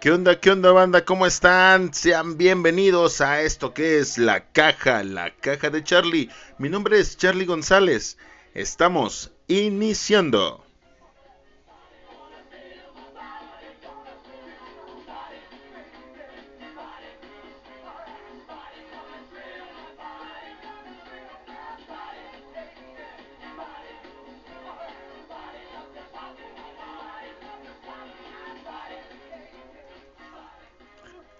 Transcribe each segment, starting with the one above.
¿Qué onda, qué onda, banda? ¿Cómo están? Sean bienvenidos a esto que es La Caja, la Caja de Charlie. Mi nombre es Charlie González. Estamos iniciando.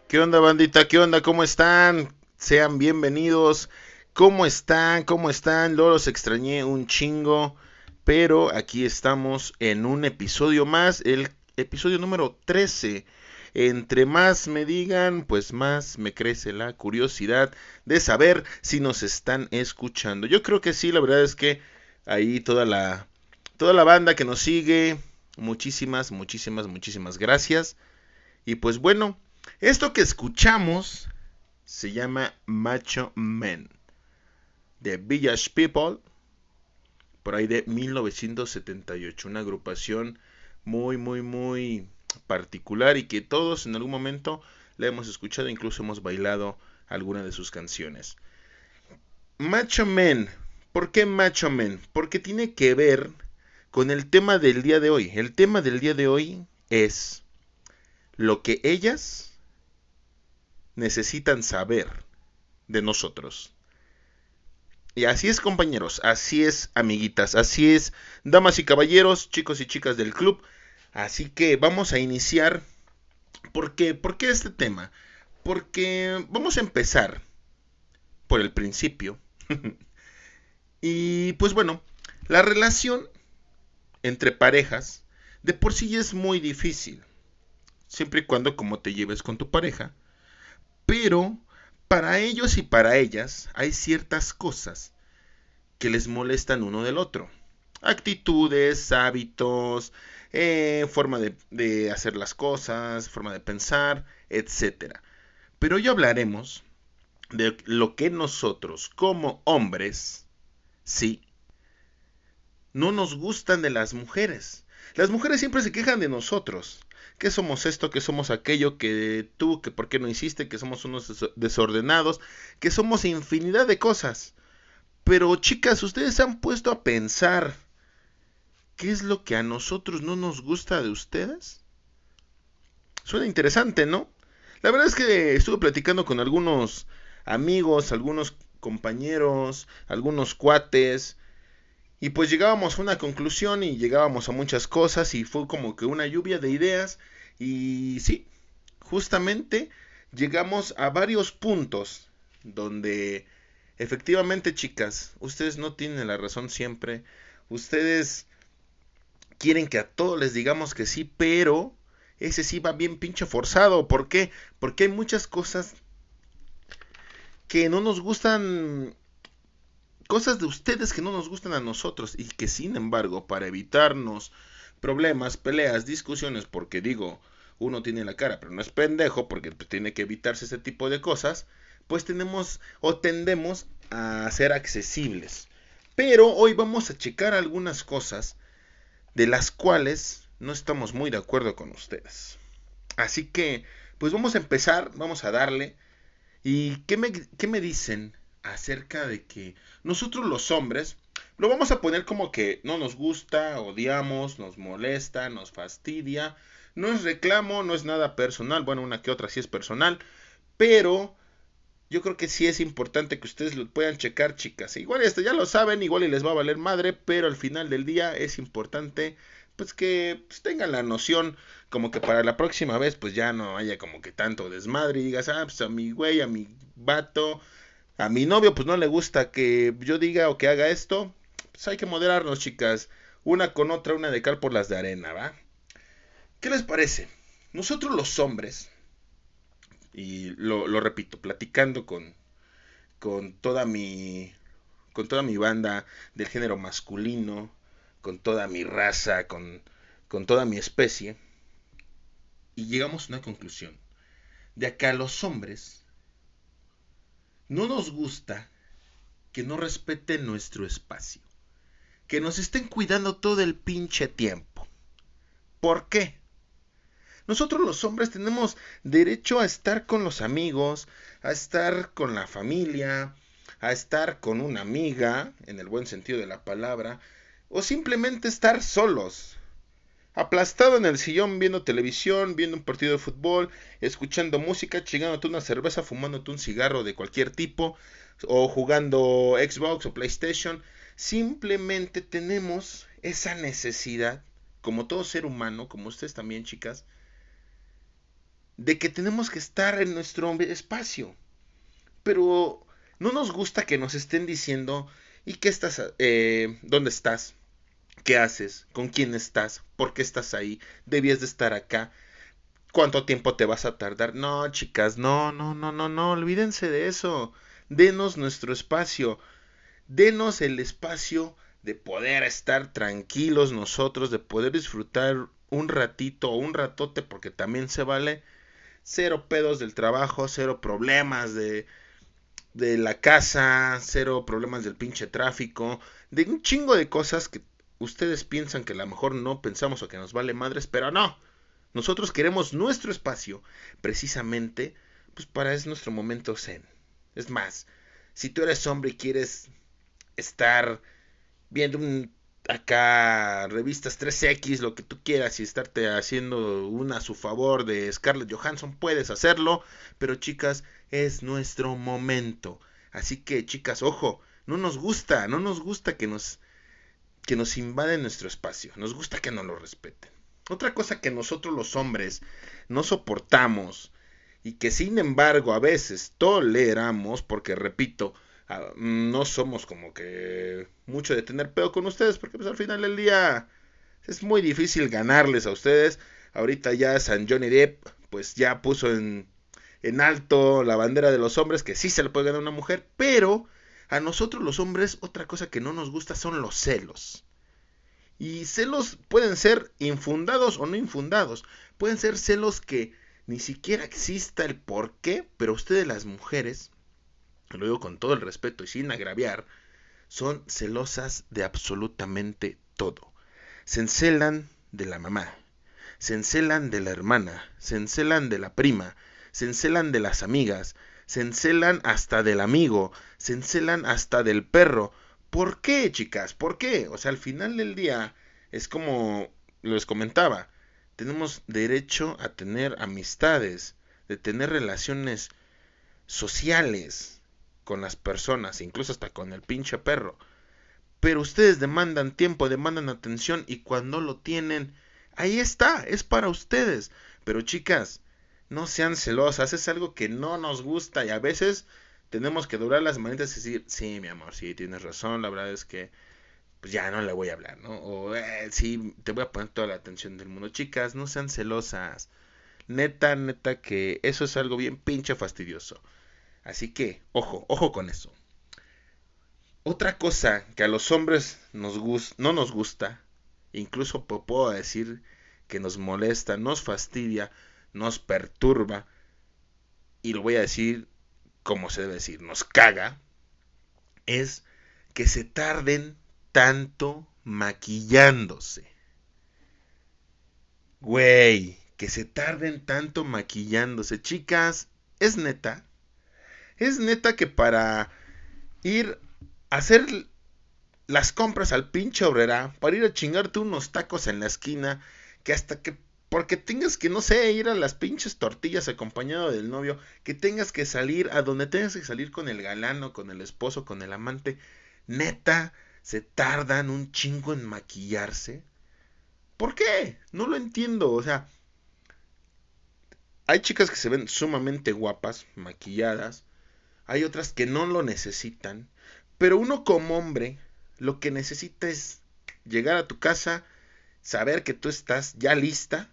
¿Qué onda, bandita? ¿Qué onda? ¿Cómo están? Sean bienvenidos. ¿Cómo están? ¿Cómo están? Los extrañé un chingo. Pero aquí estamos en un episodio más, el episodio número 13. Entre más me digan, pues más me crece la curiosidad de saber si nos están escuchando. Yo creo que sí, la verdad es que ahí toda la toda la banda que nos sigue, muchísimas, muchísimas, muchísimas gracias. Y pues bueno, esto que escuchamos se llama Macho Men de Village People por ahí de 1978, una agrupación muy muy muy particular y que todos en algún momento la hemos escuchado, incluso hemos bailado alguna de sus canciones. Macho Men, ¿por qué Macho Men? Porque tiene que ver con el tema del día de hoy. El tema del día de hoy es lo que ellas necesitan saber de nosotros. Y así es compañeros, así es amiguitas, así es damas y caballeros, chicos y chicas del club. Así que vamos a iniciar. ¿Por qué? ¿Por qué este tema? Porque vamos a empezar por el principio. y pues bueno, la relación entre parejas de por sí es muy difícil. Siempre y cuando como te lleves con tu pareja, pero para ellos y para ellas hay ciertas cosas que les molestan uno del otro. Actitudes, hábitos, eh, forma de, de hacer las cosas, forma de pensar, etc. Pero hoy hablaremos de lo que nosotros como hombres, sí, no nos gustan de las mujeres. Las mujeres siempre se quejan de nosotros que somos esto, que somos aquello, que tú, que por qué no hiciste, que somos unos desordenados, que somos infinidad de cosas. Pero chicas, ustedes se han puesto a pensar qué es lo que a nosotros no nos gusta de ustedes. Suena interesante, ¿no? La verdad es que estuve platicando con algunos amigos, algunos compañeros, algunos cuates, y pues llegábamos a una conclusión y llegábamos a muchas cosas y fue como que una lluvia de ideas y sí, justamente llegamos a varios puntos donde efectivamente chicas, ustedes no tienen la razón siempre, ustedes quieren que a todos les digamos que sí, pero ese sí va bien pinche forzado, ¿por qué? Porque hay muchas cosas que no nos gustan cosas de ustedes que no nos gustan a nosotros y que sin embargo para evitarnos problemas, peleas, discusiones, porque digo, uno tiene la cara, pero no es pendejo porque tiene que evitarse ese tipo de cosas, pues tenemos o tendemos a ser accesibles. Pero hoy vamos a checar algunas cosas de las cuales no estamos muy de acuerdo con ustedes. Así que, pues vamos a empezar, vamos a darle. ¿Y qué me, qué me dicen acerca de que nosotros los hombres lo vamos a poner como que no nos gusta, odiamos, nos molesta, nos fastidia. No es reclamo, no es nada personal. Bueno, una que otra sí es personal. Pero yo creo que sí es importante que ustedes lo puedan checar, chicas. Igual esto ya lo saben, igual y les va a valer madre, pero al final del día es importante pues que pues, tengan la noción como que para la próxima vez pues ya no haya como que tanto desmadre y digas, ah, pues a mi güey, a mi vato, a mi novio pues no le gusta que yo diga o que haga esto, pues hay que moderarnos, chicas. Una con otra, una de cal por las de arena, ¿va? ¿Qué les parece? Nosotros los hombres, y lo, lo repito, platicando con, con toda mi con toda mi banda del género masculino, con toda mi raza, con, con toda mi especie, y llegamos a una conclusión, de que a los hombres no nos gusta que no respeten nuestro espacio. Que nos estén cuidando todo el pinche tiempo. ¿Por qué? Nosotros los hombres tenemos derecho a estar con los amigos, a estar con la familia, a estar con una amiga, en el buen sentido de la palabra, o simplemente estar solos, aplastado en el sillón viendo televisión, viendo un partido de fútbol, escuchando música, chingándote una cerveza, fumándote un cigarro de cualquier tipo, o jugando Xbox o PlayStation. Simplemente tenemos esa necesidad, como todo ser humano, como ustedes también, chicas, de que tenemos que estar en nuestro espacio. Pero no nos gusta que nos estén diciendo, ¿y qué estás? Eh, ¿Dónde estás? ¿Qué haces? ¿Con quién estás? ¿Por qué estás ahí? ¿Debías de estar acá? ¿Cuánto tiempo te vas a tardar? No, chicas, no, no, no, no, no, olvídense de eso. Denos nuestro espacio. Denos el espacio de poder estar tranquilos nosotros, de poder disfrutar un ratito o un ratote, porque también se vale. Cero pedos del trabajo, cero problemas de, de la casa, cero problemas del pinche tráfico, de un chingo de cosas que ustedes piensan que a lo mejor no pensamos o que nos vale madres, pero no. Nosotros queremos nuestro espacio precisamente pues para es nuestro momento zen. Es más, si tú eres hombre y quieres estar viendo un, acá revistas 3X, lo que tú quieras y estarte haciendo una a su favor de Scarlett Johansson, puedes hacerlo, pero chicas, es nuestro momento. Así que chicas, ojo, no nos gusta, no nos gusta que nos que nos invaden nuestro espacio, nos gusta que nos lo respeten. Otra cosa que nosotros los hombres no soportamos y que sin embargo a veces toleramos, porque repito, ah, no somos como que mucho de tener pedo con ustedes, porque pues al final del día es muy difícil ganarles a ustedes. Ahorita ya San Johnny Depp pues ya puso en, en alto la bandera de los hombres que sí se le puede ganar a una mujer, pero a nosotros los hombres otra cosa que no nos gusta son los celos. Y celos pueden ser infundados o no infundados. Pueden ser celos que ni siquiera exista el por qué, pero ustedes las mujeres, lo digo con todo el respeto y sin agraviar, son celosas de absolutamente todo. Se encelan de la mamá, se encelan de la hermana, se encelan de la prima, se encelan de las amigas, se encelan hasta del amigo, se encelan hasta del perro. ¿Por qué, chicas? ¿Por qué? O sea, al final del día es como les comentaba, tenemos derecho a tener amistades, de tener relaciones sociales con las personas, incluso hasta con el pinche perro. Pero ustedes demandan tiempo, demandan atención y cuando lo tienen, ahí está, es para ustedes. Pero chicas, no sean celosas, es algo que no nos gusta y a veces tenemos que durar las manitas y decir, sí, mi amor, sí, tienes razón, la verdad es que pues ya no le voy a hablar, ¿no? O eh, sí, te voy a poner toda la atención del mundo. Chicas, no sean celosas. Neta, neta que eso es algo bien pinche fastidioso. Así que, ojo, ojo con eso. Otra cosa que a los hombres nos no nos gusta, incluso puedo decir que nos molesta, nos fastidia, nos perturba, y lo voy a decir como se debe decir, nos caga, es que se tarden tanto maquillándose. Güey, que se tarden tanto maquillándose. Chicas, es neta. Es neta que para ir a hacer las compras al pinche obrera, para ir a chingarte unos tacos en la esquina, que hasta que porque tengas que, no sé, ir a las pinches tortillas acompañado del novio, que tengas que salir a donde tengas que salir con el galano, con el esposo, con el amante, neta, se tardan un chingo en maquillarse. ¿Por qué? No lo entiendo, o sea, hay chicas que se ven sumamente guapas, maquilladas, hay otras que no lo necesitan, pero uno como hombre lo que necesita es llegar a tu casa, saber que tú estás ya lista,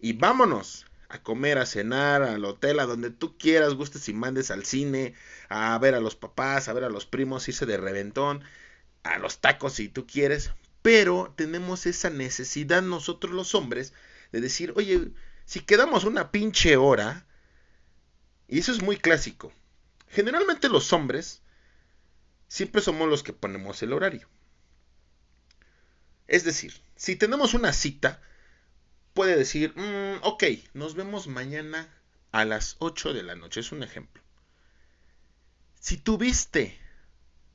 y vámonos a comer, a cenar, al hotel, a donde tú quieras, gustes y mandes al cine, a ver a los papás, a ver a los primos, irse de reventón, a los tacos si tú quieres, pero tenemos esa necesidad nosotros los hombres de decir, oye, si quedamos una pinche hora, y eso es muy clásico, generalmente los hombres siempre somos los que ponemos el horario. Es decir, si tenemos una cita, puede decir, mm, ok, nos vemos mañana a las 8 de la noche, es un ejemplo. Si tuviste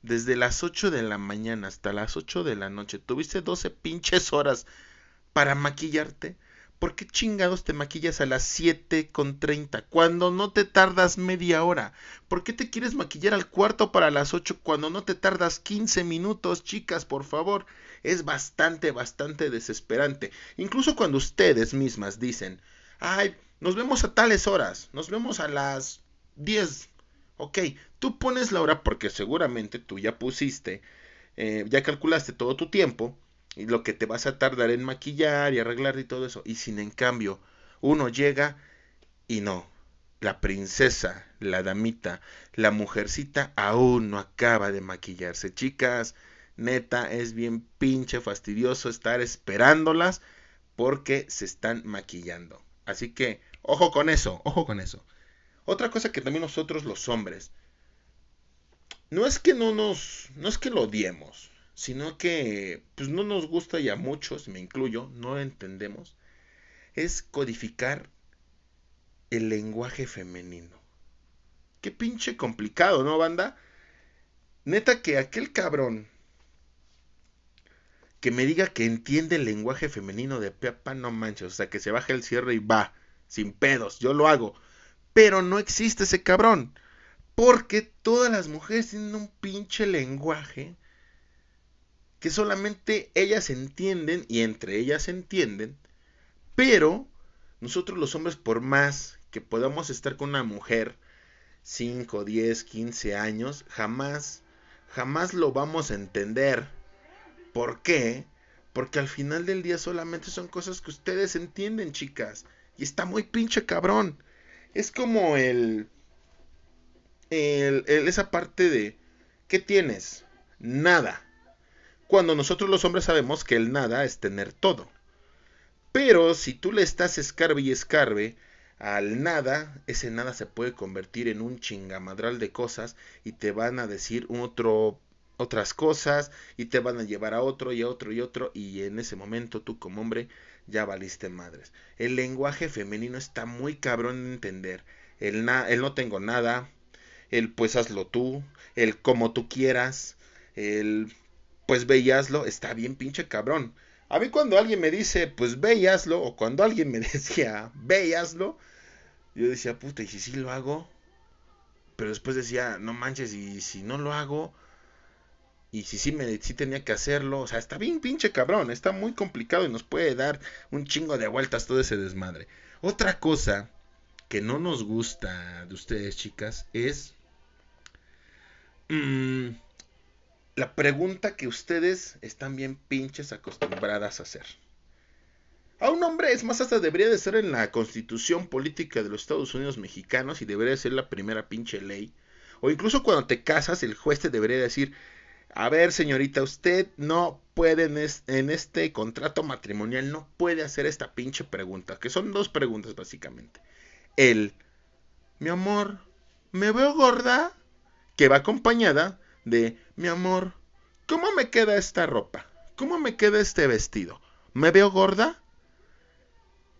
desde las 8 de la mañana hasta las 8 de la noche, tuviste 12 pinches horas para maquillarte, ¿por qué chingados te maquillas a las 7 con 30 cuando no te tardas media hora? ¿Por qué te quieres maquillar al cuarto para las 8 cuando no te tardas 15 minutos, chicas, por favor? Es bastante, bastante desesperante. Incluso cuando ustedes mismas dicen, ay, nos vemos a tales horas, nos vemos a las 10. Ok, tú pones la hora porque seguramente tú ya pusiste, eh, ya calculaste todo tu tiempo y lo que te vas a tardar en maquillar y arreglar y todo eso. Y sin en cambio, uno llega y no, la princesa, la damita, la mujercita aún no acaba de maquillarse. Chicas, neta, es bien pinche fastidioso estar esperándolas porque se están maquillando. Así que, ojo con eso, ojo con eso. Otra cosa que también nosotros los hombres, no es que no nos, no es que lo odiemos, sino que pues no nos gusta y a muchos, me incluyo, no entendemos, es codificar el lenguaje femenino. Qué pinche complicado, ¿no, banda? Neta que aquel cabrón que me diga que entiende el lenguaje femenino de Pepa, no manches, o sea, que se baje el cierre y va, sin pedos, yo lo hago. Pero no existe ese cabrón, porque todas las mujeres tienen un pinche lenguaje que solamente ellas entienden y entre ellas entienden, pero nosotros los hombres, por más que podamos estar con una mujer 5, 10, 15 años, jamás, jamás lo vamos a entender ¿Por qué? Porque al final del día solamente son cosas que ustedes entienden, chicas. Y está muy pinche cabrón. Es como el, el, esa parte de ¿qué tienes? Nada. Cuando nosotros los hombres sabemos que el nada es tener todo. Pero si tú le estás escarbe y escarbe al nada, ese nada se puede convertir en un chingamadral de cosas y te van a decir otro otras cosas y te van a llevar a otro y a otro y otro y en ese momento tú como hombre ya valiste madres. El lenguaje femenino está muy cabrón de entender. El, el no tengo nada, el pues hazlo tú, el como tú quieras, el pues ve y hazlo, está bien pinche cabrón. A mí cuando alguien me dice pues ve y hazlo o cuando alguien me decía ve y hazlo, yo decía puta y si sí lo hago, pero después decía no manches y si no lo hago, y si sí, me, sí tenía que hacerlo, o sea, está bien pinche cabrón, está muy complicado y nos puede dar un chingo de vueltas todo ese desmadre. Otra cosa que no nos gusta de ustedes, chicas, es mm, la pregunta que ustedes están bien pinches acostumbradas a hacer. A un hombre, es más, hasta debería de ser en la constitución política de los Estados Unidos mexicanos y debería ser la primera pinche ley. O incluso cuando te casas, el juez te debería decir, a ver, señorita, usted no puede en, este contrato matrimonial, no puede hacer esta pinche pregunta, que son dos preguntas básicamente. El, mi amor, ¿me veo gorda? Que va acompañada de, mi amor, ¿cómo me queda esta ropa? ¿Cómo me queda este vestido? ¿Me veo gorda?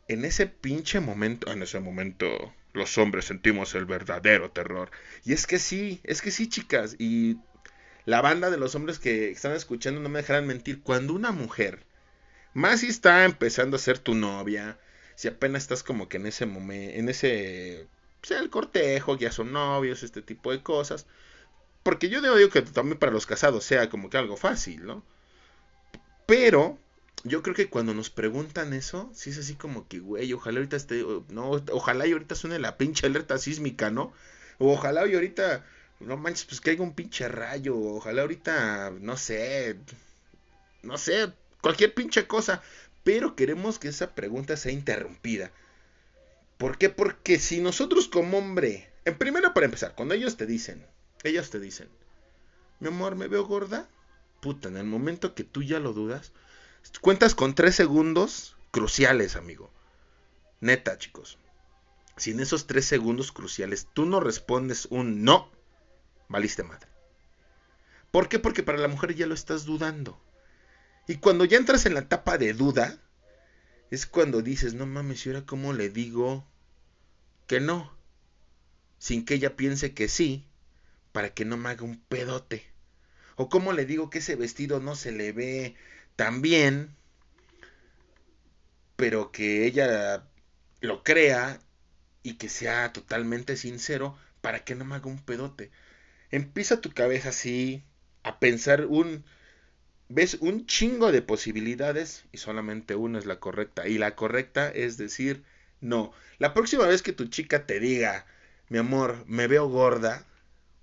En ese pinche momento, en ese momento, los hombres sentimos el verdadero terror. Y es que sí, es que sí, chicas. Y la banda de los hombres que están escuchando no me dejarán mentir. Cuando una mujer, más si está empezando a ser tu novia, si apenas estás como que en ese momento, en ese, sea pues, el cortejo, ya son novios, este tipo de cosas. Porque yo digo que también para los casados sea como que algo fácil, ¿no? Pero yo creo que cuando nos preguntan eso, sí es así como que, güey, ojalá ahorita esté, no, ojalá y ahorita suene la pinche alerta sísmica, ¿no? O ojalá y ahorita no manches, pues haya un pinche rayo. Ojalá ahorita, no sé, no sé, cualquier pinche cosa. Pero queremos que esa pregunta sea interrumpida. ¿Por qué? Porque si nosotros como hombre, en primero para empezar, cuando ellos te dicen, ellos te dicen, mi amor, ¿me veo gorda? Puta, en el momento que tú ya lo dudas, cuentas con tres segundos cruciales, amigo. Neta, chicos. Si en esos tres segundos cruciales tú no respondes un no, valiste madre. ¿Por qué? Porque para la mujer ya lo estás dudando. Y cuando ya entras en la etapa de duda, es cuando dices, no mames, ¿y ahora cómo le digo que no? Sin que ella piense que sí, para que no me haga un pedote. O cómo le digo que ese vestido no se le ve tan bien, pero que ella lo crea y que sea totalmente sincero para que no me haga un pedote. Empieza tu cabeza así a pensar un ves un chingo de posibilidades y solamente una es la correcta. Y la correcta es decir, no. La próxima vez que tu chica te diga, mi amor, me veo gorda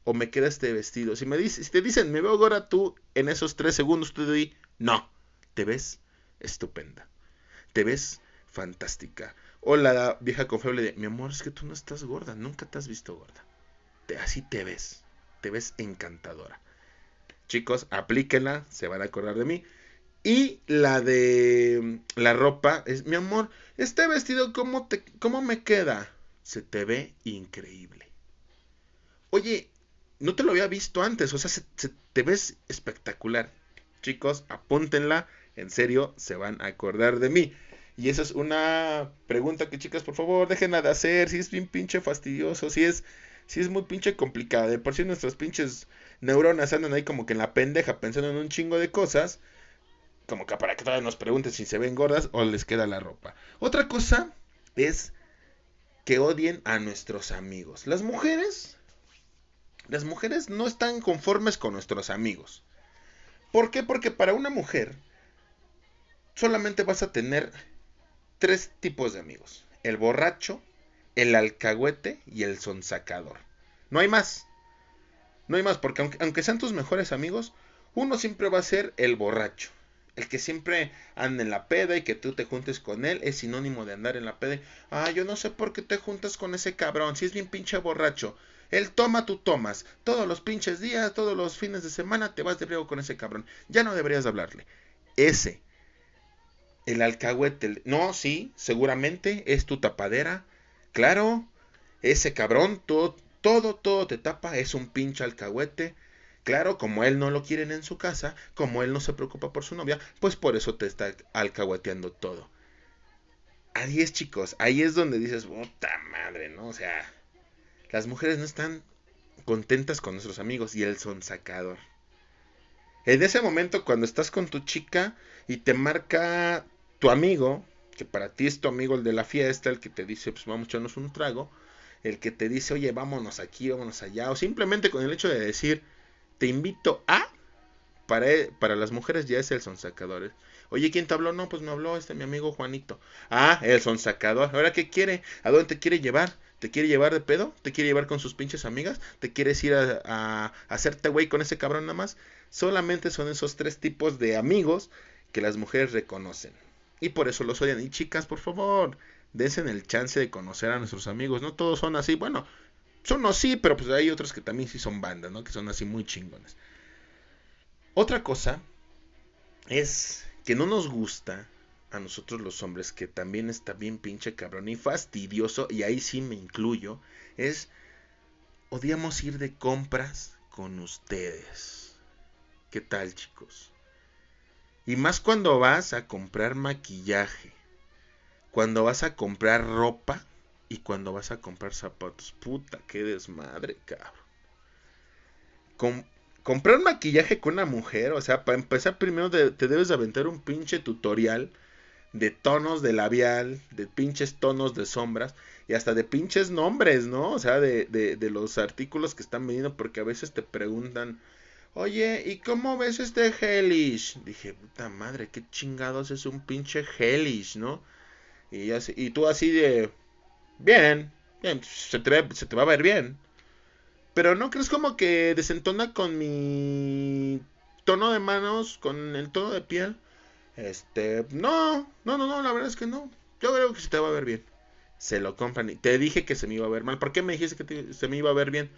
o me queda este vestido, si, me dice, si te dicen, me veo gorda, tú en esos tres segundos tú di, no, te ves estupenda. Te ves fantástica. O la vieja confiable de, mi amor, es que tú no estás gorda, nunca te has visto gorda. Te, así te ves, te ves encantadora. Chicos, aplíquenla, se van a acordar de mí. Y la de la ropa es, mi amor, este vestido, ¿cómo, te, cómo me queda? Se te ve increíble. Oye, no te lo había visto antes, o sea, se, te ves espectacular. Chicos, apúntenla, en serio, se van a acordar de mí. Y esa es una pregunta que, chicas, por favor, déjenla de hacer. Si es bien pinche fastidioso, si es, si es muy pinche complicada. De por sí nuestras pinches neuronas andan ahí como que en la pendeja pensando en un chingo de cosas. Como que para que todavía nos pregunten si se ven gordas o les queda la ropa. Otra cosa es que odien a nuestros amigos. Las mujeres, las mujeres no están conformes con nuestros amigos. ¿Por qué? Porque para una mujer solamente vas a tener tres tipos de amigos. El borracho, el alcahuete y el sonsacador. No hay más. No hay más, porque aunque, sean tus mejores amigos, uno siempre va a ser el borracho. El que siempre anda en la peda y que tú te juntes con él es sinónimo de andar en la peda. Ah, yo no sé por qué te juntas con ese cabrón, si es bien pinche borracho. Él toma, tú tomas. Todos los pinches días, todos los fines de semana te vas de briego con ese cabrón. Ya no deberías hablarle. Ese. El alcahuete. No, sí, seguramente es tu tapadera. Claro. Ese cabrón, todo, todo, todo te tapa, es un pinche alcahuete. Claro, como él no lo quieren en su casa, como él no se preocupa por su novia, pues por eso te está alcahueteando todo. Ahí es, chicos, ahí es donde dices, puta madre, ¿no? O sea, las mujeres no están contentas con nuestros amigos y él son sacador. En ese momento, cuando estás con tu chica y te marca tu amigo, que para ti es tu amigo el de la fiesta, el que te dice, pues vamos a echarnos un trago, el que te dice, oye, vámonos aquí, vámonos allá, o simplemente con el hecho de decir, te invito a, para, e, para las mujeres ya es el sonsacador. Oye, ¿quién te habló? No, pues me habló este mi amigo Juanito. Ah, el sonsacador. ¿Ahora qué quiere? ¿A dónde te quiere llevar? ¿Te quiere llevar de pedo? ¿Te quiere llevar con sus pinches amigas? ¿Te quieres ir a, a hacerte güey con ese cabrón nada más? Solamente son esos tres tipos de amigos que las mujeres reconocen. Y por eso los odian. Y chicas, por favor, dense el chance de conocer a nuestros amigos. No todos son así, bueno, son así, pero pues hay otros que también sí son bandas, ¿no? Que son así muy chingones. Otra cosa es que no nos gusta a nosotros los hombres, que también está bien pinche cabrón y fastidioso, y ahí sí me incluyo, es odiamos ir de compras con ustedes. ¿Qué tal, chicos? Y más cuando vas a comprar maquillaje cuando vas a comprar ropa y cuando vas a comprar zapatos. Puta, qué desmadre, cabrón. comprar maquillaje con una mujer, o sea, para empezar primero te debes de aventar un pinche tutorial de tonos de labial, de pinches tonos de sombras y hasta de pinches nombres, ¿no? O sea, de, de, de los artículos que están vendiendo porque a veces te preguntan, oye, ¿y cómo ves este Hellish? Dije, puta madre, qué chingados es un pinche Hellish, ¿no? Y, así, y tú así de... Bien, bien, se te, se te va a ver bien. Pero no crees como que desentona con mi tono de manos, con el tono de piel. Este, no, no, no, no, la verdad es que no. Yo creo que se te va a ver bien. Se lo compran y te dije que se me iba a ver mal. ¿Por qué me dijiste que se me iba a ver bien?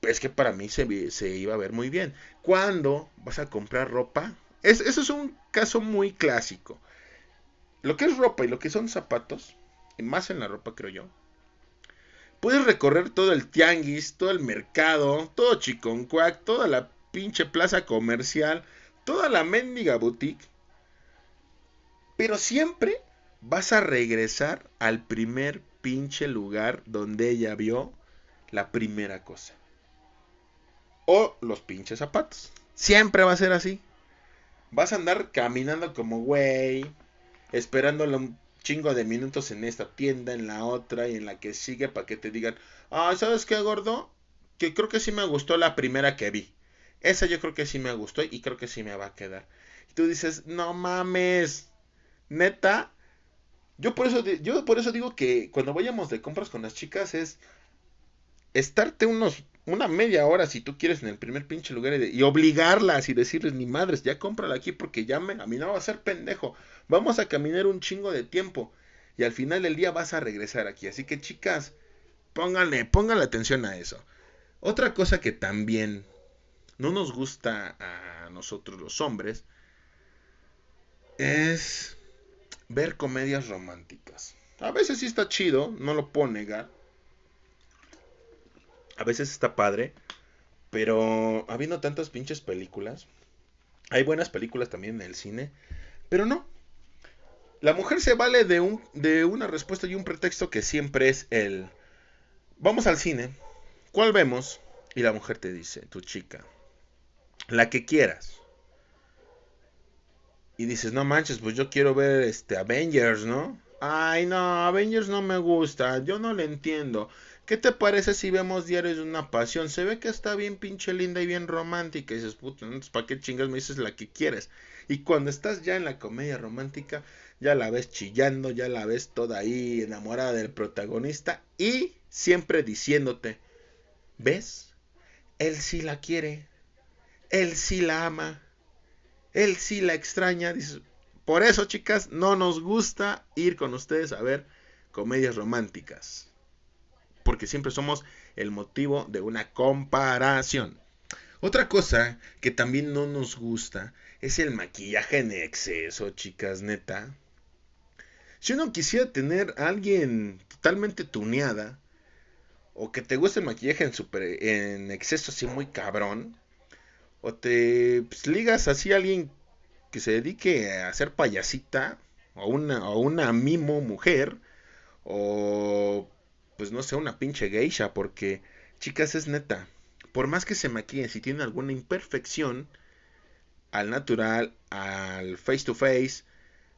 Pues que para mí se, se, iba a ver muy bien. Cuando vas a comprar ropa, es, eso es un caso muy clásico lo que es ropa y lo que son zapatos, y más en la ropa creo yo, puedes recorrer todo el tianguis, todo el mercado, todo Chiconcuac, toda la pinche plaza comercial, toda la mendiga boutique, pero siempre vas a regresar al primer pinche lugar donde ella vio la primera cosa. O los pinches zapatos. Siempre va a ser así. Vas a andar caminando como güey, esperándole un chingo de minutos en esta tienda, en la otra y en la que sigue para que te digan, ah, ¿sabes qué, gordo? Que creo que sí me gustó la primera que vi. Esa yo creo que sí me gustó y creo que sí me va a quedar. Y tú dices, no mames, neta. Yo por eso, yo por eso digo que cuando vayamos de compras con las chicas es estarte unos una media hora si tú quieres en el primer pinche lugar y, obligarlas y decirles ni madres, ya cómprala aquí porque ya me, a mí no va a ser pendejo. Vamos a caminar un chingo de tiempo y al final del día vas a regresar aquí. Así que chicas, pónganle, pónganle atención a eso. Otra cosa que también no nos gusta a nosotros los hombres es ver comedias románticas. A veces sí está chido, no lo puedo negar a veces está padre, pero habiendo tantas pinches películas, hay buenas películas también en el cine, pero no. La mujer se vale de, un, de una respuesta y un pretexto que siempre es el, vamos al cine, ¿cuál vemos? Y la mujer te dice, tu chica, la que quieras. Y dices, no manches, pues yo quiero ver este Avengers, ¿no? Ay, no, Avengers no me gusta, yo no le entiendo. ¿Qué te parece si vemos Diarios de una Pasión? Se ve que está bien pinche linda y bien romántica. Y dices, puta, ¿para qué chingas me dices la que quieres? Y cuando estás ya en la comedia romántica, ya la ves chillando, ya la ves toda ahí enamorada del protagonista y siempre diciéndote, ¿ves? Él sí la quiere, él sí la ama, él sí la extraña. Dices, por eso, chicas, no nos gusta ir con ustedes a ver comedias románticas porque siempre somos el motivo de una comparación. Otra cosa que también no nos gusta es el maquillaje en exceso, chicas, neta. Si uno quisiera tener a alguien totalmente tuneada, o que te guste el maquillaje en, en exceso así muy cabrón, o te pues, ligas así a alguien que se dedique a hacer payasita, o una, o una mimo mujer, o pues no sé, una pinche geisha, porque, chicas, es neta. Por más que se maquillen, si tienen alguna imperfección, al natural, al face to face,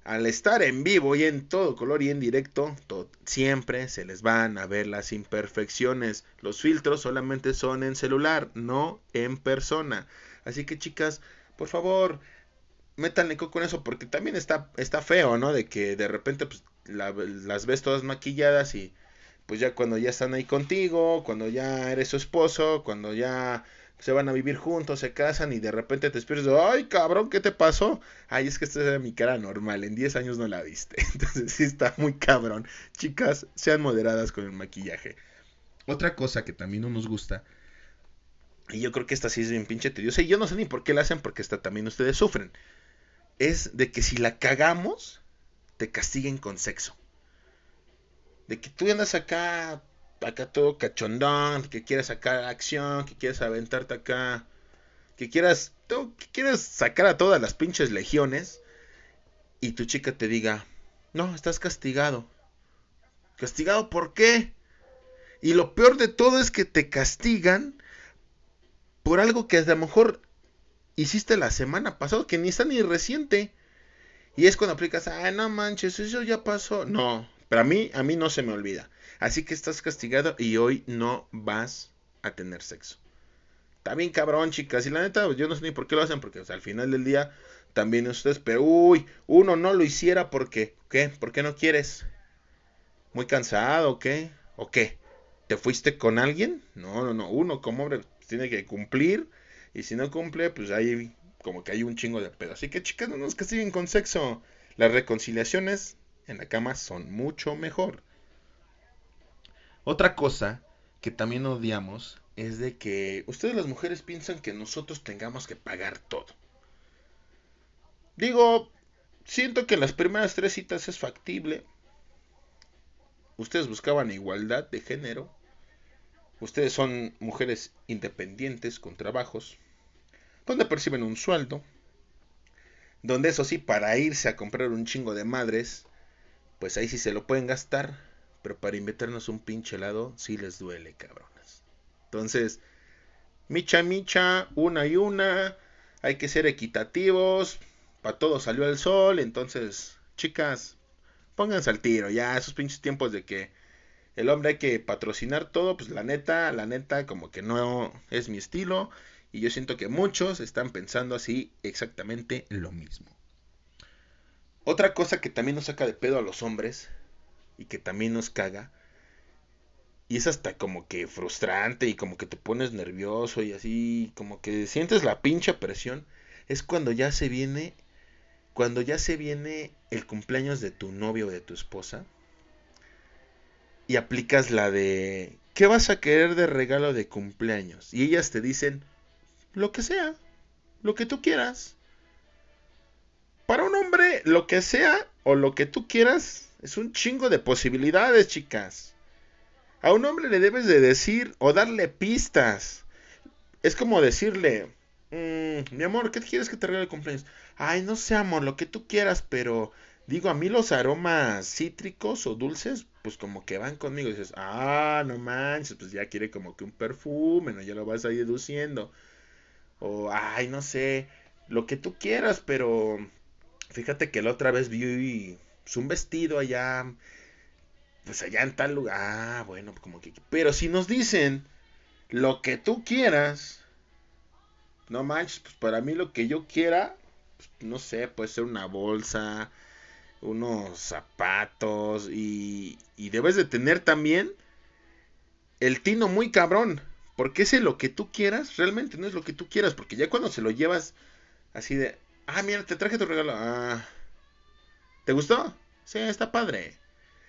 al estar en vivo y en todo color y en directo, siempre se les van a ver las imperfecciones. Los filtros solamente son en celular, no en persona. Así que chicas, por favor, métanle coco con eso porque también está, está feo, ¿no? De que de repente pues, las ves todas maquilladas y pues ya cuando ya están ahí contigo, cuando ya eres su esposo, cuando ya se van a vivir juntos, se casan y de repente te despiertas, ay cabrón, ¿qué te pasó? Ay, es que esta era mi cara normal, en 10 años no la viste. Entonces sí está muy cabrón. Chicas, sean moderadas con el maquillaje. Otra cosa que también no nos gusta, y yo creo que esta sí es bien pinche tediosa, y yo no sé ni por qué la hacen, porque esta también ustedes sufren, es de que si la cagamos, te castiguen con sexo de que tú andas acá, acá todo cachondón, que quieres sacar acción, que quieres aventarte acá, que quieras, tú, que quieres sacar a todas las pinches legiones y tu chica te diga, no, estás castigado. ¿Castigado por qué? Y lo peor de todo es que te castigan por algo que a lo mejor hiciste la semana pasada, que ni está ni reciente. Y es cuando aplicas, ah, no manches, eso ya pasó. No, pero a mí, a mí no se me olvida. Así que estás castigado y hoy no vas a tener sexo. Está bien cabrón, chicas. Y la neta, yo no sé ni por qué lo hacen, porque al final del día también ustedes, pero uy, uno no lo hiciera porque, ¿qué? ¿Por qué no quieres? ¿Muy cansado o qué? ¿O qué? ¿Te fuiste con alguien? No, no, no. Uno como hombre tiene que cumplir. Y si no cumple, pues ahí como que hay un chingo de pedo. Así que chicas, no nos castiguen con sexo. Las reconciliaciones en la cama son mucho mejor. Otra cosa que también odiamos es de que ustedes las mujeres piensan que nosotros tengamos que pagar todo. Digo, siento que las primeras tres citas es factible. Ustedes buscaban igualdad de género. Ustedes son mujeres independientes con trabajos, donde perciben un sueldo, donde eso sí, para irse a comprar un chingo de madres, pues ahí sí se lo pueden gastar, pero para invitarnos un pinche helado sí les duele, cabrones. Entonces, micha micha, una y una, hay que ser equitativos, para todo salió el sol, entonces, chicas, pónganse al tiro, ya esos pinches tiempos de que el hombre hay que patrocinar todo, pues la neta, la neta, como que no es mi estilo. Y yo siento que muchos están pensando así exactamente lo mismo. Otra cosa que también nos saca de pedo a los hombres y que también nos caga, y es hasta como que frustrante y como que te pones nervioso y así, como que sientes la pincha presión, es cuando ya se viene, cuando ya se viene el cumpleaños de tu novio o de tu esposa y aplicas la de ¿qué vas a querer de regalo de cumpleaños? Y ellas te dicen lo que sea, lo que tú quieras. Para un hombre, lo que sea o lo que tú quieras es un chingo de posibilidades, chicas. A un hombre le debes de decir o darle pistas. Es como decirle, mm, mi amor, ¿qué quieres que te regale de cumpleaños? Ay, no sé, amor, lo que tú quieras, pero digo, a mí los aromas cítricos o dulces, pues como que van conmigo. Dices, ah, no manches, pues ya quiere como que un perfume, ¿no? Ya lo vas ahí deduciendo. O, ay, no sé, lo que tú quieras, pero fíjate que la otra vez vi pues, un vestido allá, pues allá en tal lugar. Ah, bueno, como que... Pero si nos dicen lo que tú quieras, no manches, pues para mí lo que yo quiera, pues, no sé, puede ser una bolsa, unos zapatos y, y debes de tener también el tino muy cabrón. Porque ese lo que tú quieras realmente no es lo que tú quieras. Porque ya cuando se lo llevas así de, ah, mira, te traje tu regalo. Ah, ¿te gustó? Sí, está padre.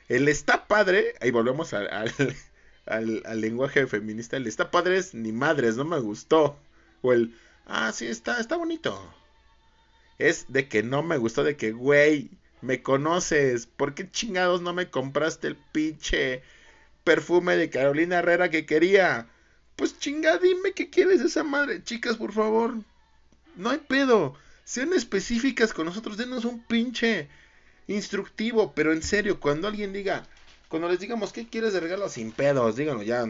El está padre, ahí volvemos al, al, al, lenguaje feminista. El está padre es ni madres, no me gustó. O el, ah, sí, está, está bonito. Es de que no me gustó, de que, güey, me conoces. ¿Por qué chingados no me compraste el pinche perfume de Carolina Herrera que quería? Pues chinga, dime qué quieres esa madre. Chicas, por favor. No hay pedo. Sean específicas con nosotros. Denos un pinche instructivo. Pero en serio, cuando alguien diga. Cuando les digamos qué quieres de regalo sin pedos, díganlo ya.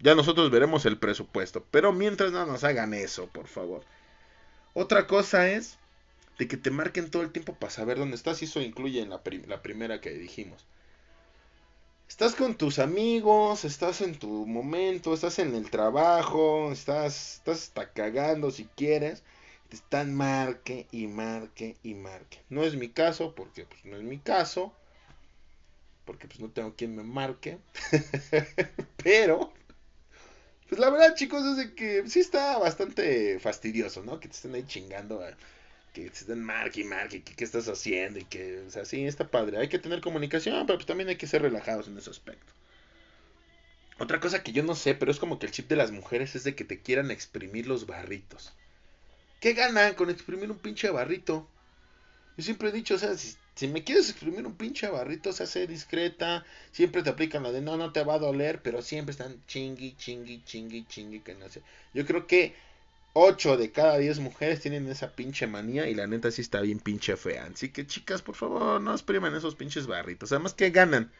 Ya nosotros veremos el presupuesto. Pero mientras no nos hagan eso, por favor. Otra cosa es de que te marquen todo el tiempo para saber dónde estás. Y eso incluye en la, primera que dijimos. Estás con tus amigos, estás en tu momento, estás en el trabajo, estás, estás hasta cagando si quieres. Te están marque y marque y marque. No es mi caso, porque pues no es mi caso. Porque pues no tengo quien me marque. Pero, pues la verdad chicos es de que sí está bastante fastidioso, ¿no? Que te estén ahí chingando que estén marque y marque, que qué estás haciendo y que, o sea, sí, está padre. Hay que tener comunicación, pero pues también hay que ser relajados en ese aspecto. Otra cosa que yo no sé, pero es como que el chip de las mujeres es de que te quieran exprimir los barritos. ¿Qué ganan con exprimir un pinche barrito? Yo siempre he dicho, o sea, si, si me quieres exprimir un pinche barrito, se hace discreta. Siempre te aplican la de no, no te va a doler, pero siempre están chingui, chingui, chingui, chingui, que no sé. Yo creo que 8 de cada 10 mujeres tienen esa pinche manía y la neta sí está bien pinche fea. Así que chicas, por favor, no expriman esos pinches barritos. Además que ganan.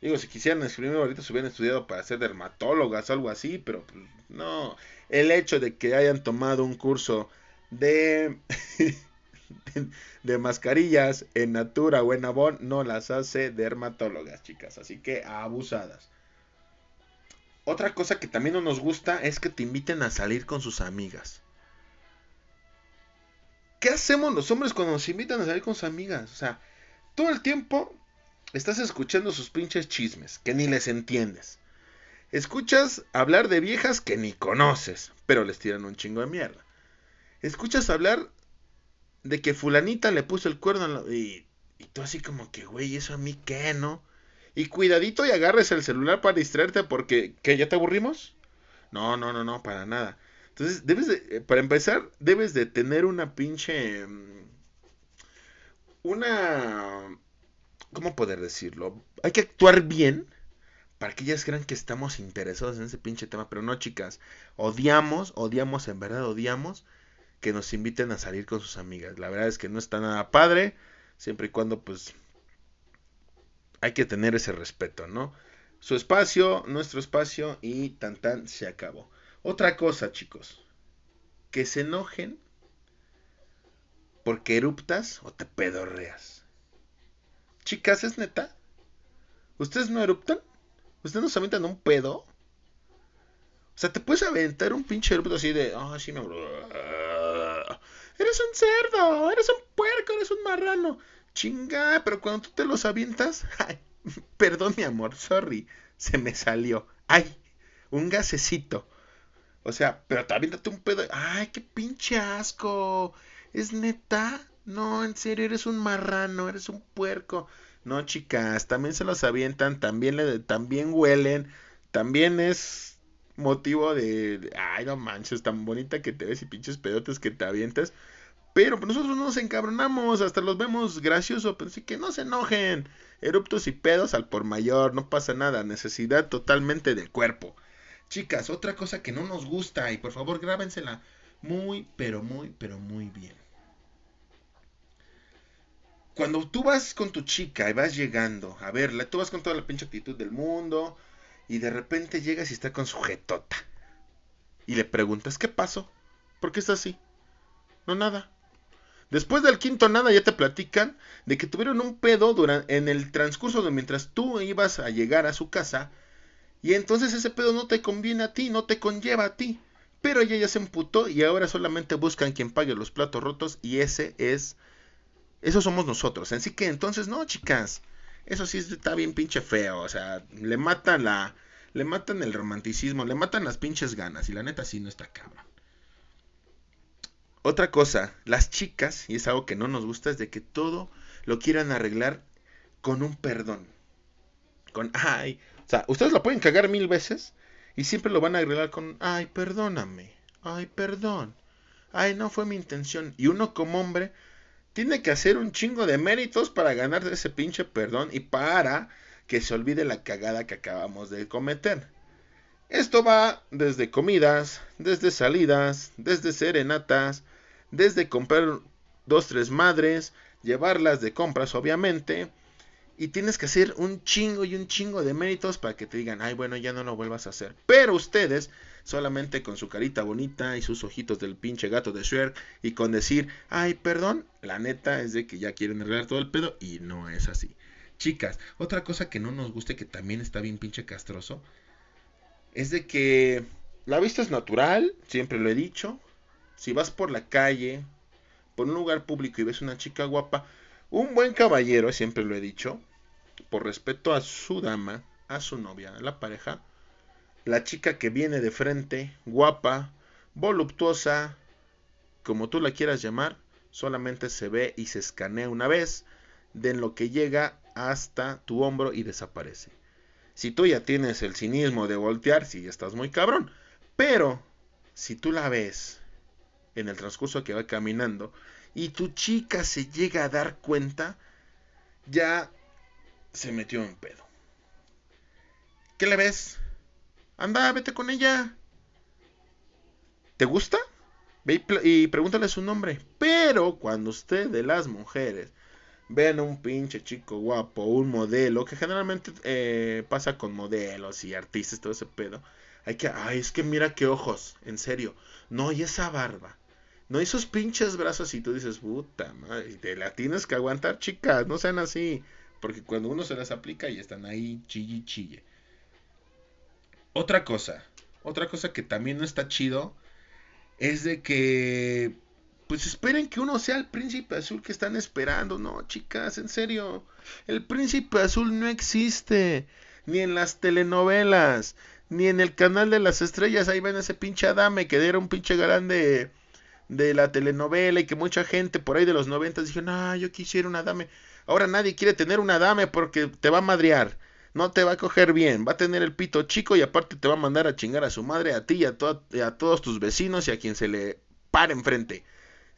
Digo, si quisieran exprimir barritos hubieran estudiado para ser dermatólogas o algo así, pero pues, no. El hecho de que hayan tomado un curso de de mascarillas en Natura o en Avon no las hace dermatólogas, chicas. Así que abusadas. Otra cosa que también no nos gusta es que te inviten a salir con sus amigas. ¿Qué hacemos los hombres cuando nos invitan a salir con sus amigas? O sea, todo el tiempo estás escuchando sus pinches chismes, que ni les entiendes. Escuchas hablar de viejas que ni conoces, pero les tiran un chingo de mierda. Escuchas hablar de que fulanita le puso el cuerno y, y tú así como que, güey, ¿eso a mí qué, no? Y cuidadito y agarres el celular para distraerte porque, ¿qué? ¿Ya te aburrimos? No, no, no, no, para nada. Entonces, debes de, eh, para empezar, debes de tener una pinche... Mm, una... ¿Cómo poder decirlo? Hay que actuar bien para que ellas crean que estamos interesados en ese pinche tema, pero no, chicas. Odiamos, odiamos, en verdad odiamos que nos inviten a salir con sus amigas. La verdad es que no está nada padre, siempre y cuando pues hay que tener ese respeto, ¿no? Su espacio, nuestro espacio y tan tan se acabó. Otra cosa, chicos, que se enojen porque eruptas o te pedorreas. Chicas, ¿es neta? ¿Ustedes no eruptan? ¿Ustedes no se aventan un pedo? O sea, te puedes aventar un pinche erupto así de, ah, sí me... Eres un cerdo, eres un puerco, eres un marrano. Chinga, pero cuando tú te los avientas, ay, perdón mi amor, sorry, se me salió. Ay, un gasecito. O sea, pero te aviéntate un pedo. Ay, qué pinche asco. ¿Es neta? No, en serio, eres un marrano, eres un puerco. No, chicas, también se los avientan, también le también huelen, también es motivo de, ay, no manches, tan bonita que te ves y pinches pedotes que te avientas. Pero nosotros no nos encabronamos, hasta los vemos graciosos, pero sí que no se enojen. Eruptos y pedos al por mayor, no pasa nada, necesidad totalmente del cuerpo. Chicas, otra cosa que no nos gusta, y por favor grábensela muy, pero muy, pero muy bien. Cuando tú vas con tu chica y vas llegando a verla, tú vas con toda la pinche actitud del mundo, y de repente llegas y está con su jetota. Y le preguntas, ¿qué pasó? ¿Por qué está así? No, nada. Después del quinto nada ya te platican de que tuvieron un pedo en el transcurso de mientras tú ibas a llegar a su casa. Y entonces ese pedo no te conviene a ti, no te conlleva a ti. Pero ella ya se emputó y ahora solamente buscan quien pague los platos rotos y ese es... Eso somos nosotros. Así que entonces no, chicas. Eso sí está bien pinche feo. O sea, le matan la... Le matan el romanticismo, le matan las pinches ganas. Y la neta sí no está cabrón. Otra cosa, las chicas, y es algo que no nos gusta, es de que todo lo quieran arreglar con un perdón. Con, ay, o sea, ustedes lo pueden cagar mil veces y siempre lo van a arreglar con, ay, perdóname, ay, perdón, ay, no fue mi intención. Y uno como hombre tiene que hacer un chingo de méritos para ganar ese pinche perdón y para que se olvide la cagada que acabamos de cometer. Esto va desde comidas, desde salidas, desde serenatas, desde comprar dos, tres madres, llevarlas de compras, obviamente. Y tienes que hacer un chingo y un chingo de méritos para que te digan, ay, bueno, ya no lo vuelvas a hacer. Pero ustedes, solamente con su carita bonita y sus ojitos del pinche gato de Shrek, y con decir, ay, perdón, la neta es de que ya quieren arreglar todo el pedo, y no es así. Chicas, otra cosa que no nos guste, que también está bien pinche castroso, es de que la vista es natural, siempre lo he dicho. Si vas por la calle, por un lugar público y ves una chica guapa, un buen caballero, siempre lo he dicho, por respeto a su dama, a su novia, a la pareja, la chica que viene de frente, guapa, voluptuosa, como tú la quieras llamar, solamente se ve y se escanea una vez, de lo que llega hasta tu hombro y desaparece. Si tú ya tienes el cinismo de voltear, sí, estás muy cabrón. Pero, si tú la ves en el transcurso que va caminando y tu chica se llega a dar cuenta, ya se metió en pedo. ¿Qué le ves? Anda, vete con ella. ¿Te gusta? Ve y, y pregúntale su nombre. Pero cuando usted de las mujeres vean un pinche chico guapo, un modelo, que generalmente eh, pasa con modelos y artistas, todo ese pedo. Hay que, ay, es que mira qué ojos, en serio. No, y esa barba. No, esos pinches brazos y tú dices, puta madre, te la tienes que aguantar, chicas, no sean así. Porque cuando uno se las aplica y están ahí chille chille. Otra cosa, otra cosa que también no está chido es de que pues esperen que uno sea el príncipe azul que están esperando. No, chicas, en serio. El príncipe azul no existe. Ni en las telenovelas. Ni en el canal de las estrellas. Ahí ven ese pinche Adame que era un pinche galán de, de la telenovela. Y que mucha gente por ahí de los noventas dijo, no, yo quisiera una dame. Ahora nadie quiere tener una dame porque te va a madrear. No te va a coger bien. Va a tener el pito chico y aparte te va a mandar a chingar a su madre, a ti y a, y a todos tus vecinos y a quien se le pare enfrente.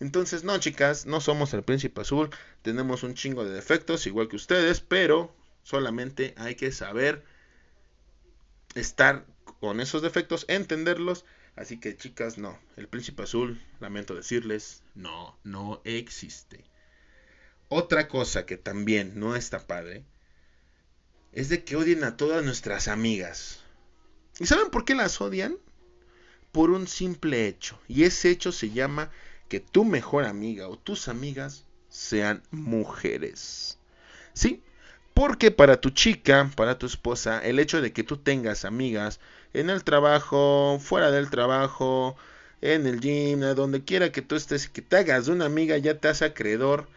Entonces, no, chicas, no somos el príncipe azul, tenemos un chingo de defectos, igual que ustedes, pero solamente hay que saber estar con esos defectos, entenderlos. Así que, chicas, no, el príncipe azul, lamento decirles, no, no existe. Otra cosa que también no está padre es de que odien a todas nuestras amigas. ¿Y saben por qué las odian? Por un simple hecho. Y ese hecho se llama que tu mejor amiga o tus amigas sean mujeres. ¿Sí? Porque para tu chica, para tu esposa, el hecho de que tú tengas amigas en el trabajo, fuera del trabajo, en el gym, donde quiera que tú estés, que te hagas una amiga, ya te hace acreedor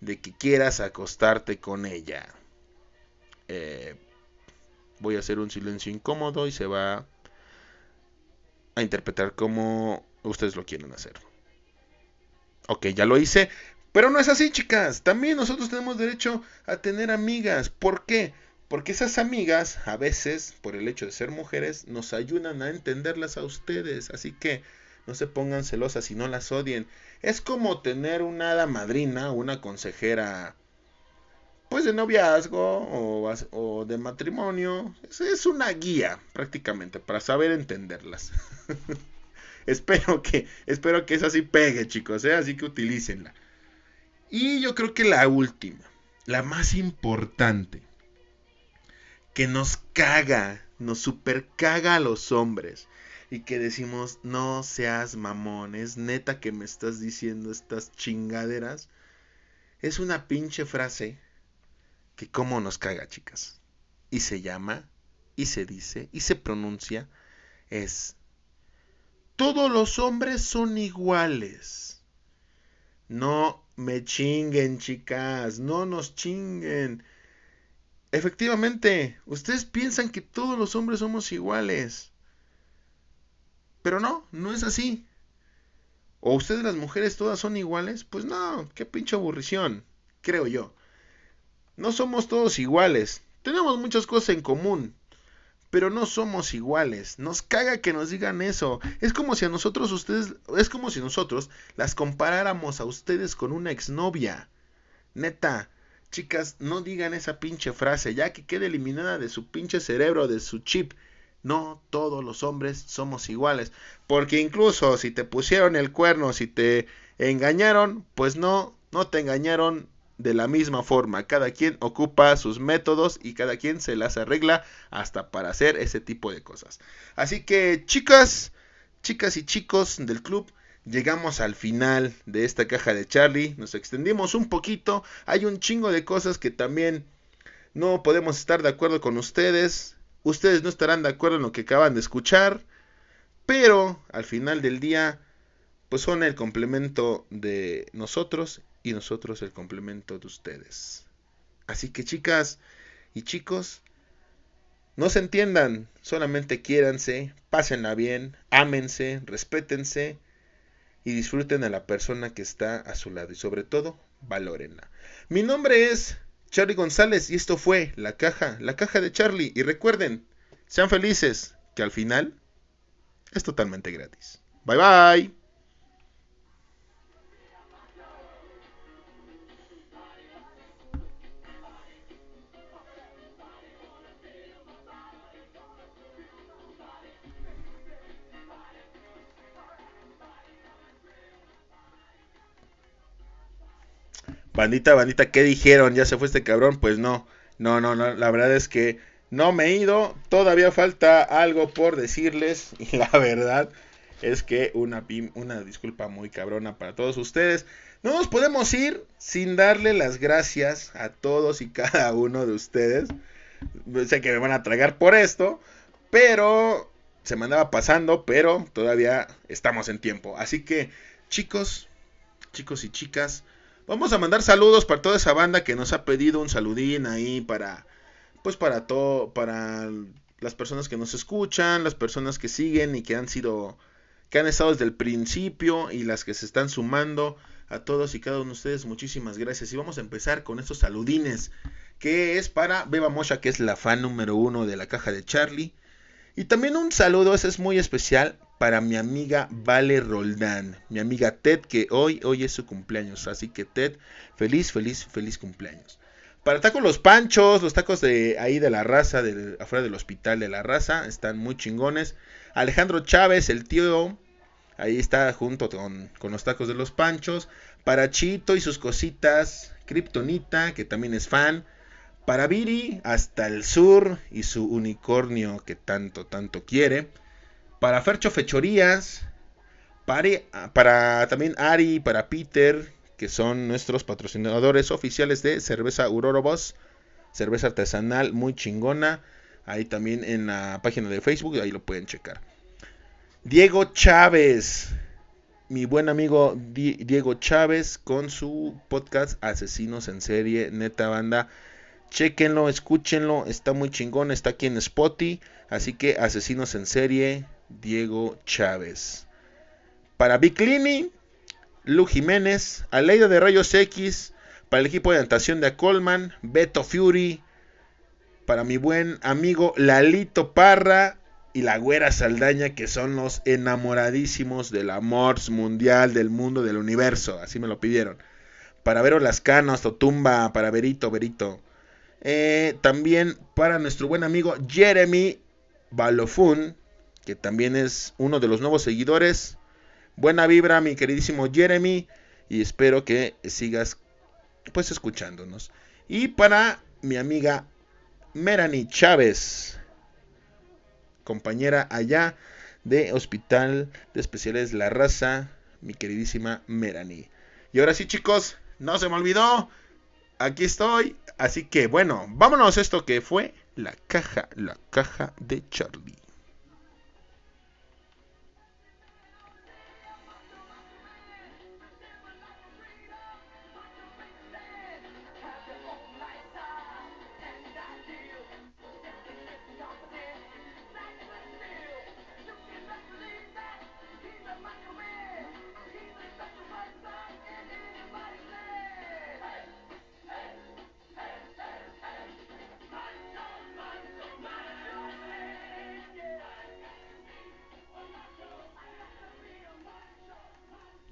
de que quieras acostarte con ella. Eh, voy a hacer un silencio incómodo y se va a interpretar como ustedes lo quieren hacer. Ok, ya lo hice. Pero no es así, chicas. También nosotros tenemos derecho a tener amigas. ¿Por qué? Porque esas amigas, a veces, por el hecho de ser mujeres, nos ayudan a entenderlas a ustedes. Así que no se pongan celosas y no las odien. Es como tener una hada madrina, una consejera, pues de noviazgo o, de matrimonio. Es, una guía prácticamente para saber entenderlas. espero que, espero que esa sí pegue, chicos, ¿eh? así que utilícenla. Y yo creo que la última, la más importante, que nos caga, nos super caga a los hombres y que decimos, no seas mamón, es neta que me estás diciendo estas chingaderas. Es una pinche frase que como nos caga, chicas. Y se llama, y se dice, y se pronuncia, es, todos los hombres son iguales. No me chinguen, chicas, no nos chinguen. Efectivamente, ustedes piensan que todos los hombres somos iguales. Pero no, no es así. ¿O ustedes las mujeres todas son iguales? Pues no, qué pinche aburrición, creo yo. No somos todos iguales. Tenemos muchas cosas en común. Pero no somos iguales. Nos caga que nos digan eso. Es como si a nosotros ustedes. Es como si nosotros las comparáramos a ustedes con una exnovia. Neta. Chicas, no digan esa pinche frase, ya que quede eliminada de su pinche cerebro, de su chip. No todos los hombres somos iguales. Porque incluso si te pusieron el cuerno, si te engañaron, pues no, no te engañaron de la misma forma. Cada quien ocupa sus métodos y cada quien se las arregla hasta para hacer ese tipo de cosas. Así que chicas, chicas y chicos del club, llegamos al final de esta caja de Charlie. Nos extendimos un poquito. Hay un chingo de cosas que también no podemos estar de acuerdo con ustedes. Ustedes no estarán de acuerdo en lo que acaban de escuchar, pero al final del día, pues son el complemento de nosotros y nosotros el complemento de ustedes. Así que chicas y chicos, no se entiendan, solamente quiéranse, pásenla bien, ámense, respétense y disfruten a la persona que está a su lado y sobre todo, valórenla. Mi nombre es Charlie González y esto fue La Caja, La Caja de Charlie. Y recuerden, sean felices, que al final es totalmente gratis. Bye bye. Bandita, bandita, ¿qué dijeron? ¿Ya se fue este cabrón? Pues no, no, no, no, la verdad es que no me he ido, todavía falta algo por decirles y la verdad es que una, una disculpa muy cabrona para todos ustedes. No nos podemos ir sin darle las gracias a todos y cada uno de ustedes. Sé que me van a tragar por esto, pero se me andaba pasando, pero todavía estamos en tiempo. Así que, chicos, chicos y chicas, Vamos a mandar saludos para toda esa banda que nos ha pedido un saludín ahí para pues para todo para las personas que nos escuchan, las personas que siguen y que han sido que han estado desde el principio y las que se están sumando a todos y cada uno de ustedes, muchísimas gracias. Y vamos a empezar con estos saludines, que es para Beba Mosha, que es la fan número uno de la caja de Charlie. Y también un saludo, ese es muy especial, para mi amiga Vale Roldán, mi amiga Ted, que hoy, hoy es su cumpleaños. Así que Ted, feliz, feliz, feliz cumpleaños. Para tacos los panchos, los tacos de ahí de la raza, afuera del hospital de la raza, están muy chingones. Alejandro Chávez, el tío, ahí está junto con, con los tacos de los panchos. Para Chito y sus cositas, Kryptonita, que también es fan. Para Viri, hasta el sur y su unicornio que tanto, tanto quiere. Para Fercho Fechorías. Para, también Ari, para Peter, que son nuestros patrocinadores oficiales de cerveza Urorobos. Cerveza artesanal muy chingona. Ahí también en la página de Facebook, ahí lo pueden checar. Diego Chávez, mi buen amigo Diego Chávez con su podcast Asesinos en Serie, neta banda. Chequenlo, escúchenlo, está muy chingón, está aquí en Spotify. Así que Asesinos en Serie, Diego Chávez. Para Biclini, Lu Jiménez, Aleida de Rayos X, para el equipo de natación de Colman, Beto Fury, para mi buen amigo Lalito Parra y la Güera Saldaña, que son los enamoradísimos del amor mundial, del mundo, del universo, así me lo pidieron. Para Vero Lascano, Totumba, para Verito, Verito. Eh, también para nuestro buen amigo Jeremy Balofun, que también es uno de los nuevos seguidores. Buena vibra, mi queridísimo Jeremy, y espero que sigas pues escuchándonos. Y para mi amiga Merani Chávez, compañera allá de Hospital de Especiales La Raza, mi queridísima Merani. Y ahora sí, chicos, no se me olvidó. Aquí estoy. Así que bueno, vámonos a esto que fue la caja, la caja de Charlie.